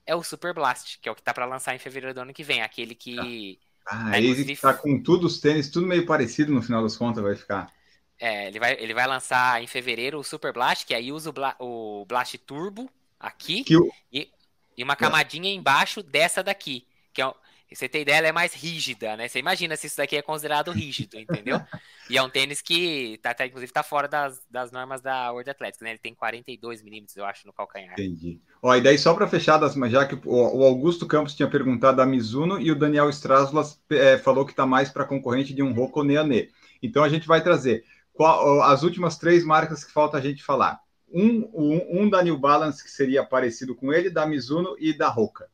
é o Super Blast, que é o que tá para lançar em fevereiro do ano que vem, aquele que. Ah, ah ele tá com tudo os tênis, tudo meio parecido no final das contas, vai ficar. É, ele vai, ele vai lançar em fevereiro o Super Blast, que aí usa o, Bla, o Blast Turbo aqui o... e, e, uma camadinha embaixo dessa daqui, que é, você tem ideia, ela é mais rígida, né? Você imagina se isso daqui é considerado rígido, entendeu? e é um tênis que, tá, tá, inclusive, tá fora das, das normas da World Athletics, né? Ele tem 42 milímetros, eu acho, no calcanhar. Entendi. Ó, e daí, só para fechar, das, já que o, Augusto Campos tinha perguntado da Mizuno e o Daniel Straslas é, falou que tá mais para concorrente de um Rocco Neane. Então, a gente vai trazer qual, as últimas três marcas que falta a gente falar. Um, um, um da New Balance, que seria parecido com ele, da Mizuno e da Roca.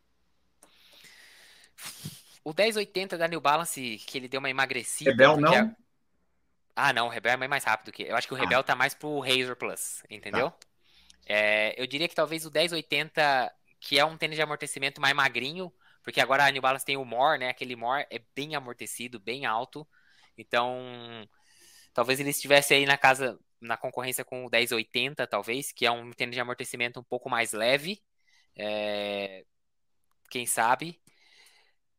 O 1080 da New Balance, que ele deu uma emagrecida. Rebel não? Ah, não, o Rebel é mais rápido que. Eu acho que o Rebel ah. tá mais pro Razor Plus, entendeu? Tá. É, eu diria que talvez o 1080, que é um tênis de amortecimento mais magrinho, porque agora a New Balance tem o More, né? Aquele More é bem amortecido, bem alto. Então, talvez ele estivesse aí na casa, na concorrência com o 1080, talvez, que é um tênis de amortecimento um pouco mais leve. É, quem sabe?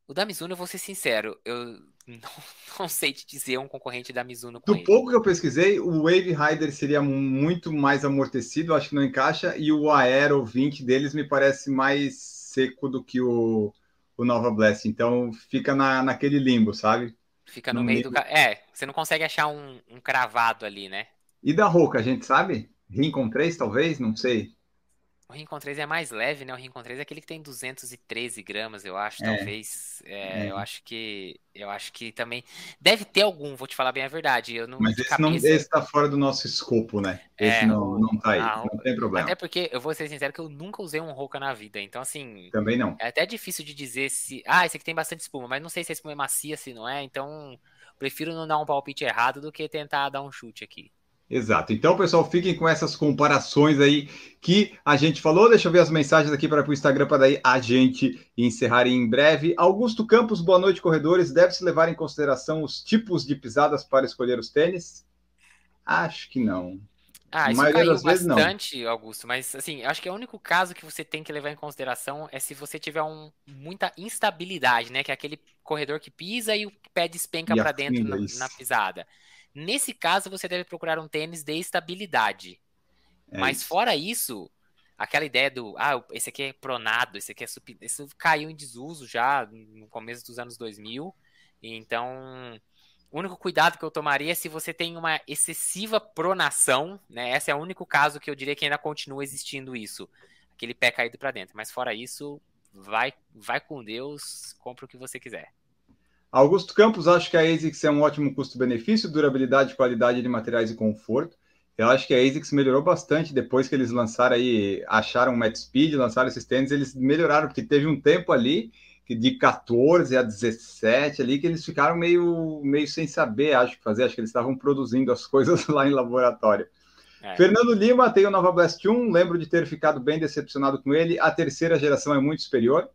O da Mizuno, eu vou ser sincero, eu não, não sei te dizer um concorrente da Mizuno com Do ele. pouco que eu pesquisei, o Wave Rider seria muito mais amortecido, acho que não encaixa, e o Aero 20 deles me parece mais seco do que o, o Nova Blast, então fica na, naquele limbo, sabe? Fica no, no meio, meio do... É, você não consegue achar um, um cravado ali, né? E da Roca, a gente sabe? Rincon 3, talvez? Não sei. O Rincon 3 é mais leve, né? O Rincon 3 é aquele que tem 213 gramas, eu acho, é. talvez. É, é. Eu acho que. Eu acho que também. Deve ter algum, vou te falar bem a verdade. Eu não, Mas esse, cabeça... não, esse tá fora do nosso escopo, né? Esse é, não, não tá aí, não, não, tem problema. Até porque, eu vou ser sincero, que eu nunca usei um Roca na vida. Então, assim. Também não. É até difícil de dizer se. Ah, esse aqui tem bastante espuma, mas não sei se a espuma é macia, se não é. Então, prefiro não dar um palpite errado do que tentar dar um chute aqui. Exato. Então, pessoal, fiquem com essas comparações aí que a gente falou. Deixa eu ver as mensagens aqui para o Instagram para daí a gente encerrar em breve. Augusto Campos, boa noite, corredores. Deve-se levar em consideração os tipos de pisadas para escolher os tênis? Acho que não. Ah, isso caiu bastante, Augusto, mas assim, acho que o único caso que você tem que levar em consideração é se você tiver um, muita instabilidade, né? Que é aquele corredor que pisa e o pé despenca para dentro na, na pisada. Nesse caso, você deve procurar um tênis de estabilidade. É Mas isso. fora isso, aquela ideia do, ah, esse aqui é pronado, esse aqui é super... Isso caiu em desuso já no começo dos anos 2000. Então, o único cuidado que eu tomaria é se você tem uma excessiva pronação, né? Esse é o único caso que eu diria que ainda continua existindo isso. Aquele pé caído para dentro. Mas fora isso, vai, vai com Deus, compra o que você quiser. Augusto Campos, acho que a ASICS é um ótimo custo-benefício, durabilidade, qualidade de materiais e conforto. Eu acho que a ASICS melhorou bastante depois que eles lançaram aí, acharam o Matt Speed, lançaram esses tênis, eles melhoraram, porque teve um tempo ali que de 14 a 17 ali que eles ficaram meio, meio sem saber, acho que fazer, acho que eles estavam produzindo as coisas lá em laboratório. É. Fernando Lima tem o Nova Blast 1, lembro de ter ficado bem decepcionado com ele. A terceira geração é muito superior.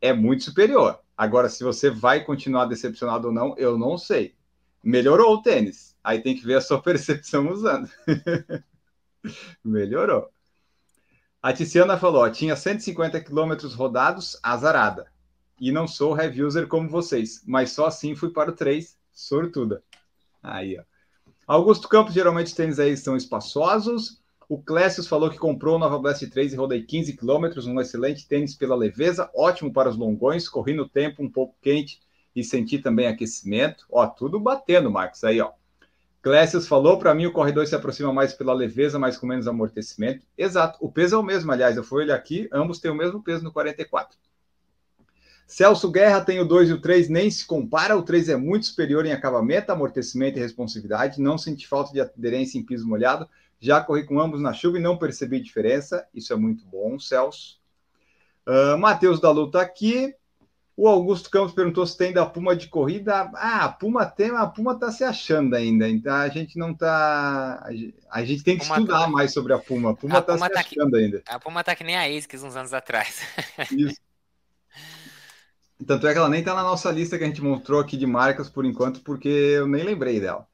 É muito superior. Agora, se você vai continuar decepcionado ou não, eu não sei. Melhorou o tênis. Aí tem que ver a sua percepção usando. Melhorou. A Tiziana falou: tinha 150 quilômetros rodados, azarada. E não sou heavy user como vocês, mas só assim fui para o 3, sortuda. Aí, ó. Augusto Campos, geralmente os tênis aí são espaçosos. O Clécius falou que comprou o Nova Blast 3 e rodei 15 km, um excelente tênis pela leveza, ótimo para os longões, corri no tempo um pouco quente e senti também aquecimento. Ó, tudo batendo, Marcos, aí, ó. Clécius falou, para mim o corredor se aproxima mais pela leveza, mas com menos amortecimento. Exato, o peso é o mesmo, aliás, eu fui olhar aqui, ambos têm o mesmo peso no 44. Celso Guerra tem o 2 e o 3, nem se compara. O 3 é muito superior em acabamento, amortecimento e responsividade. Não senti falta de aderência em piso molhado. Já corri com ambos na chuva e não percebi diferença. Isso é muito bom, Celso. Uh, Matheus da Luta aqui. O Augusto Campos perguntou se tem da Puma de corrida. Ah, a Puma tem, a Puma está se achando ainda. Então a gente não está. A gente tem que Puma estudar tá... mais sobre a Puma. A Puma está se tá achando que... ainda. A Puma está que nem a ASICS uns anos atrás. Isso. Tanto é que ela nem está na nossa lista que a gente mostrou aqui de marcas por enquanto, porque eu nem lembrei dela.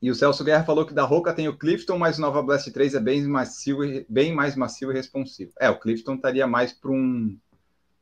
E o Celso Guerra falou que da Roca tem o Clifton, mas o Nova Blast 3 é bem macio, bem mais macio e responsivo. É, o Clifton estaria mais para um,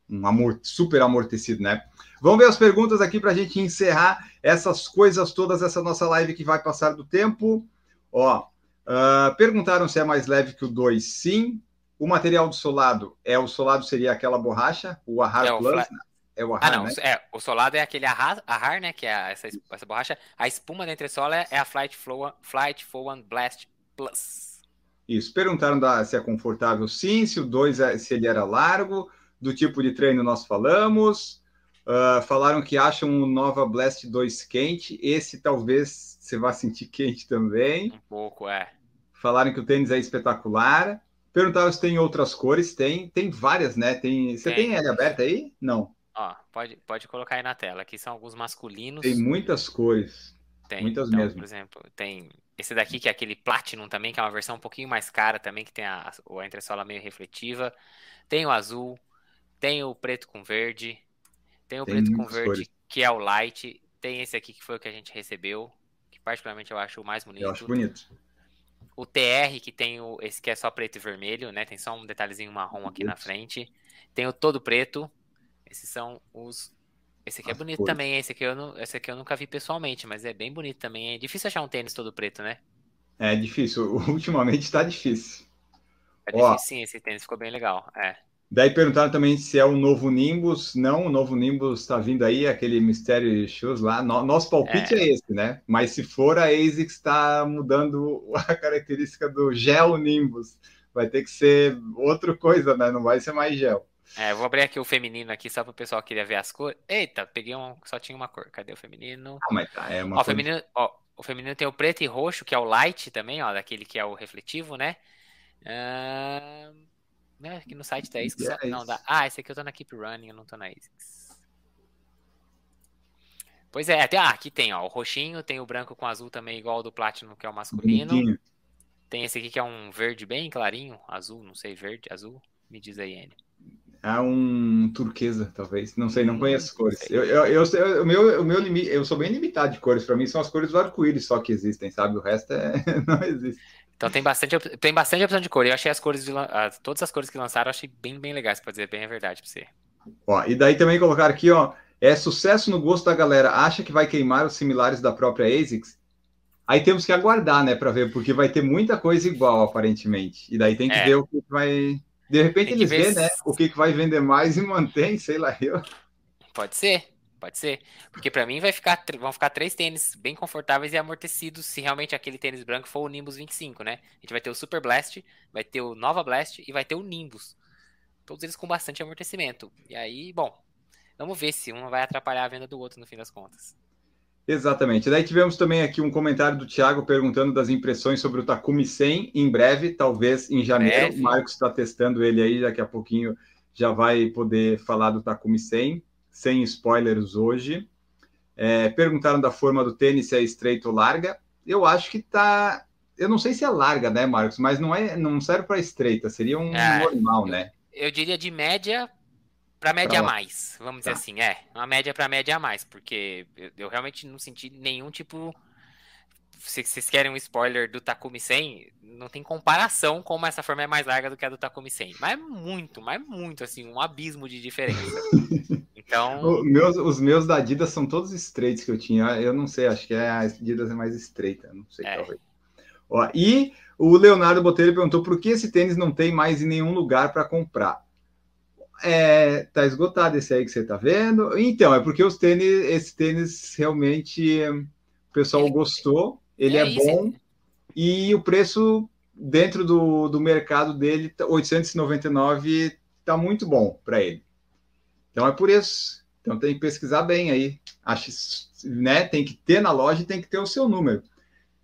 um amor, super amortecido, né? Vamos ver as perguntas aqui para a gente encerrar essas coisas todas, essa nossa live que vai passar do tempo. Ó, uh, perguntaram se é mais leve que o 2. Sim, o material do solado é o solado seria aquela borracha, o Ahar é Plus. O é o Ahar, ah, não, né? é, o solado é aquele Ahar, Ahar né, que é essa, essa borracha. A espuma da entressola é a Flight Flow, Flight Flow and Blast Plus. Isso, perguntaram da, se é confortável sim, se o 2 é, se ele era largo, do tipo de treino nós falamos. Uh, falaram que acham o Nova Blast 2 quente. Esse talvez você vá sentir quente também. Um pouco, é. Falaram que o tênis é espetacular. Perguntaram se tem outras cores. Tem, tem várias, né? Tem, você tem, tem aberta aí? Não. Ó, pode, pode colocar aí na tela. Aqui são alguns masculinos. Tem muitas cores. Tem, muitas então, mesmo. Por exemplo, tem esse daqui que é aquele Platinum também, que é uma versão um pouquinho mais cara também, que tem a, a entressola meio refletiva. Tem o azul, tem o preto com verde, tem o tem preto com verde, cores. que é o light. Tem esse aqui que foi o que a gente recebeu, que particularmente eu acho o mais bonito. Eu acho bonito o TR, que tem o, esse que é só preto e vermelho, né? Tem só um detalhezinho marrom aqui na frente. Tem o todo preto. Esses são os. Esse aqui é As bonito cores. também. Esse aqui, eu não, esse aqui eu nunca vi pessoalmente, mas é bem bonito também. É difícil achar um tênis todo preto, né? É difícil. Ultimamente tá difícil. É difícil, Ó, sim, esse tênis ficou bem legal. É. Daí perguntaram também se é o novo Nimbus. Não, o novo Nimbus está vindo aí, aquele Mystery Shoes lá. Nosso palpite é. é esse, né? Mas se for, a ASICS está mudando a característica do gel Nimbus. Vai ter que ser outra coisa, né? Não vai ser mais gel. É, vou abrir aqui o feminino aqui só para o pessoal que queria ver as cores. Eita, peguei um, só tinha uma cor. Cadê o feminino? Ah, mas tá, é uma ó, feminino, ó, o feminino tem o preto e roxo, que é o light também, ó, daquele que é o refletivo, né? Uh... Né? Aqui no site da ASICS. Yes. Não, dá. Ah, esse aqui eu tô na Keep Running, eu não tô na ASICS. Pois é, até, ah, aqui tem, ó, o roxinho, tem o branco com azul também, igual ao do Platinum, que é o masculino. Bonitinho. Tem esse aqui que é um verde bem clarinho, azul, não sei, verde, azul. Me diz aí, N. É um turquesa, talvez. Não sei, não hum, conheço as cores. Eu, eu, eu, eu, o meu, o meu limite, eu sou bem limitado de cores. Para mim são as cores do arco-íris só que existem, sabe? O resto é, não existe. Então tem bastante, tem bastante opção de cor. Eu achei as cores de todas as cores que lançaram, eu achei bem, bem legais, para dizer bem a verdade para você. Ó, e daí também colocar aqui, ó, é sucesso no gosto da galera. Acha que vai queimar os similares da própria ASICS? Aí temos que aguardar, né, para ver, porque vai ter muita coisa igual, aparentemente. E daí tem que é. ver o que vai. De repente eles vê, né, o que vai vender mais e mantém, sei lá eu. Pode ser. Pode ser. Porque para mim vai ficar, vão ficar três tênis bem confortáveis e amortecidos se realmente aquele tênis branco for o Nimbus 25, né? A gente vai ter o Super Blast, vai ter o Nova Blast e vai ter o Nimbus. Todos eles com bastante amortecimento. E aí, bom, vamos ver se um vai atrapalhar a venda do outro no fim das contas. Exatamente. Daí tivemos também aqui um comentário do Thiago perguntando das impressões sobre o Takumi 100 em breve, talvez em janeiro. Breve. O Marcos está testando ele aí, daqui a pouquinho já vai poder falar do Takumi 100 sem spoilers hoje. É, perguntaram da forma do tênis se é estreito ou larga. Eu acho que tá. Eu não sei se é larga, né, Marcos? Mas não é, não serve para estreita. Seria um é, normal, né? Eu diria de média para média a mais, vamos tá. dizer assim, é, uma média para média mais, porque eu, eu, realmente não senti nenhum tipo se vocês querem um spoiler do Takumi 100, não tem comparação como essa forma é mais larga do que a do Takumi 100. Mas é muito, mas muito, assim, um abismo de diferença. Então. meus, os meus da Adidas são todos estreitos que eu tinha. Eu não sei, acho que é a Adidas é mais estreita, não sei, é. talvez. Ó, e O Leonardo Botelho perguntou por que esse tênis não tem mais em nenhum lugar para comprar. É, tá esgotado esse aí que você tá vendo. Então, é porque os tênis, esse tênis realmente o pessoal gostou, ele é, é bom e o preço dentro do, do mercado dele, 899 tá, tá muito bom para ele. Então é por isso. Então tem que pesquisar bem aí. Acho, né? Tem que ter na loja e tem que ter o seu número.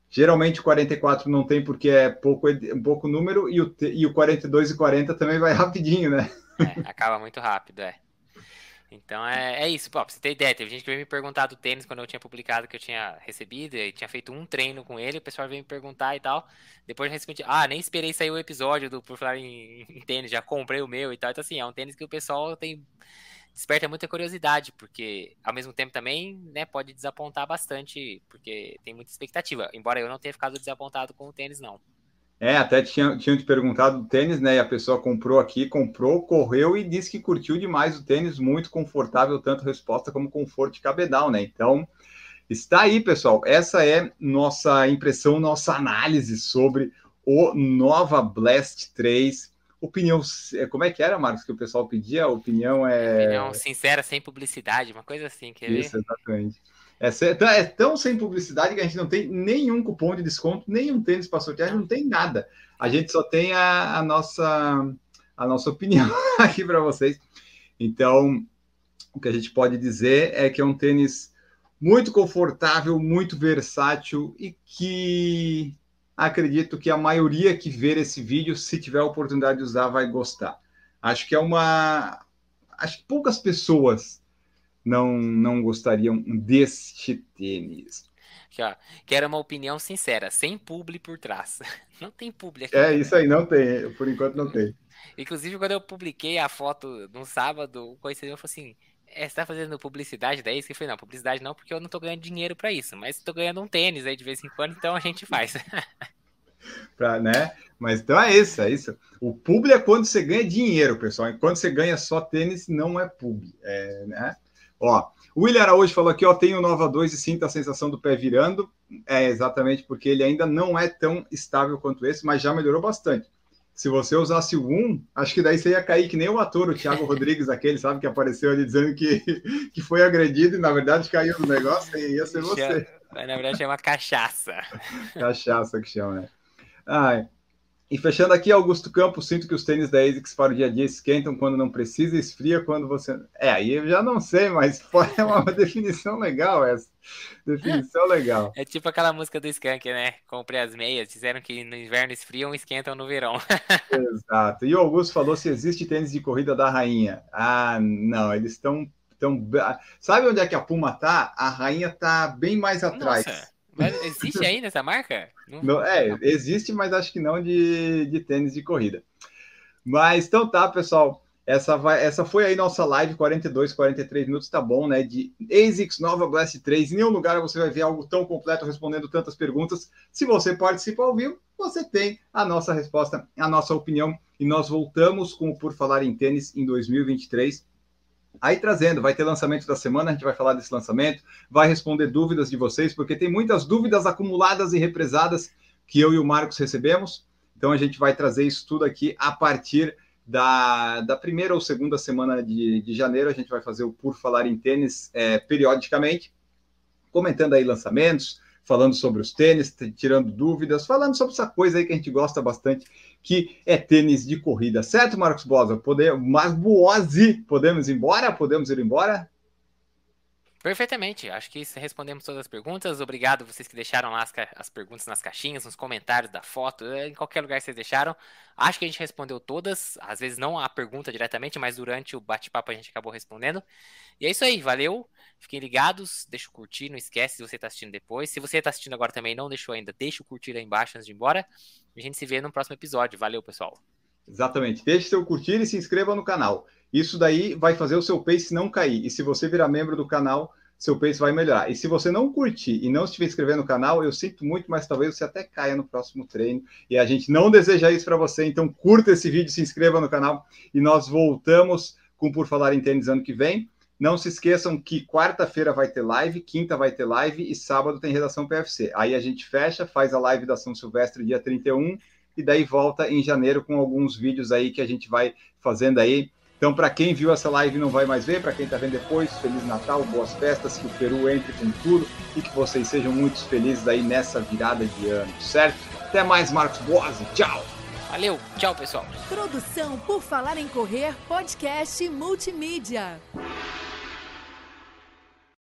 Geralmente o 44 não tem porque é pouco, pouco número e o, e o 42 e 40 também vai rapidinho, né? É, acaba muito rápido, é. Então é, é isso, pô, pra você ter ideia, teve gente que veio me perguntar do tênis quando eu tinha publicado que eu tinha recebido e tinha feito um treino com ele, o pessoal veio me perguntar e tal. Depois de repente, ah, nem esperei sair o episódio do Por Falar em, em Tênis, já comprei o meu e tal. Então assim, é um tênis que o pessoal tem desperta muita curiosidade, porque ao mesmo tempo também, né, pode desapontar bastante, porque tem muita expectativa. Embora eu não tenha ficado desapontado com o tênis, não. É, até tinha, tinha te perguntado do tênis, né? E a pessoa comprou aqui, comprou, correu e disse que curtiu demais o tênis, muito confortável, tanto resposta como conforto de cabedal, né? Então, está aí, pessoal. Essa é nossa impressão, nossa análise sobre o Nova Blast 3 opinião. É, como é que era, Marcos, que o pessoal pedia? A opinião é. Opinião sincera, sem publicidade, uma coisa assim. Quer Isso, ver? exatamente. É, é, tão sem publicidade que a gente não tem nenhum cupom de desconto, nenhum tênis para sortear, não tem nada. A gente só tem a, a nossa, a nossa opinião aqui para vocês. Então, o que a gente pode dizer é que é um tênis muito confortável, muito versátil e que acredito que a maioria que ver esse vídeo, se tiver a oportunidade de usar, vai gostar. Acho que é uma. Acho que poucas pessoas não, não gostariam deste tênis. Aqui, que era uma opinião sincera, sem publi por trás. Não tem publi aqui. É, isso aí, não tem. Por enquanto não tem. Inclusive, quando eu publiquei a foto no sábado, o conhecedor falou assim: é, você tá fazendo publicidade daí? Eu falei, não, publicidade não, porque eu não tô ganhando dinheiro para isso, mas tô ganhando um tênis aí de vez em quando, então a gente faz. pra, né? Mas então é isso, é isso. O publi é quando você ganha dinheiro, pessoal. Enquanto você ganha só tênis, não é publi. É, né? Ó, o William Araújo falou aqui, ó, tem o Nova 2 e sinta a sensação do pé virando. É exatamente porque ele ainda não é tão estável quanto esse, mas já melhorou bastante. Se você usasse o 1, acho que daí você ia cair que nem o ator, o Thiago Rodrigues, aquele, sabe, que apareceu ali dizendo que, que foi agredido e na verdade caiu no negócio, e ia ser você. Mas na verdade é uma cachaça. cachaça que chama, né? Ai, e fechando aqui, Augusto Campos, sinto que os tênis da ASICS para o dia a dia esquentam quando não precisa e esfria quando você. É, aí eu já não sei, mas é uma definição legal essa. Definição legal. É tipo aquela música do Skank, né? Comprei as meias, disseram que no inverno esfriam e esquentam no verão. Exato. E o Augusto falou se existe tênis de corrida da rainha. Ah, não, eles estão. Tão... Sabe onde é que a Puma tá? A rainha tá bem mais atrás. Nossa. Mas existe ainda essa marca? Não... Não, é, existe, mas acho que não de, de tênis de corrida. Mas então tá, pessoal. Essa, vai, essa foi aí nossa live, 42, 43 minutos, tá bom, né? De ASICS Nova Blast 3. Em nenhum lugar você vai ver algo tão completo respondendo tantas perguntas. Se você participa ao vivo, você tem a nossa resposta, a nossa opinião. E nós voltamos com o Por Falar em Tênis em 2023 Aí trazendo, vai ter lançamento da semana, a gente vai falar desse lançamento, vai responder dúvidas de vocês, porque tem muitas dúvidas acumuladas e represadas que eu e o Marcos recebemos. Então a gente vai trazer isso tudo aqui a partir da, da primeira ou segunda semana de, de janeiro. A gente vai fazer o Por Falar em Tênis é, periodicamente, comentando aí lançamentos, falando sobre os tênis, tirando dúvidas, falando sobre essa coisa aí que a gente gosta bastante, que é tênis de corrida. Certo, Marcos Bosa? Poder, mas Boazzi, podemos ir embora? Podemos ir embora? Perfeitamente, acho que respondemos todas as perguntas. Obrigado vocês que deixaram lá as, as, perguntas nas caixinhas, nos comentários da foto, eh, em qualquer lugar que vocês deixaram. Acho que a gente respondeu todas, às vezes não a pergunta diretamente, mas durante o bate-papo a gente acabou respondendo. E é isso aí, valeu. Fiquem ligados, deixa o curtir, não esquece se você está assistindo depois. Se você está assistindo agora também não deixou ainda, deixa o curtir aí embaixo antes de ir embora. A gente se vê no próximo episódio. Valeu, pessoal. Exatamente. Deixe seu curtir e se inscreva no canal. Isso daí vai fazer o seu pace não cair. E se você virar membro do canal, seu pace vai melhorar. E se você não curtir e não estiver inscrevendo no canal, eu sinto muito, mas talvez você até caia no próximo treino. E a gente não deseja isso para você. Então curta esse vídeo, se inscreva no canal e nós voltamos com Por Falar em Tênis ano que vem. Não se esqueçam que quarta-feira vai ter live, quinta vai ter live e sábado tem redação PFC. Aí a gente fecha, faz a live da São Silvestre dia 31 e daí volta em janeiro com alguns vídeos aí que a gente vai fazendo aí. Então, para quem viu essa live e não vai mais ver, para quem está vendo depois, Feliz Natal, boas festas, que o Peru entre com tudo e que vocês sejam muito felizes aí nessa virada de ano, certo? Até mais, Marcos Boas, tchau! Valeu, tchau pessoal. Produção por Falar em Correr, podcast multimídia.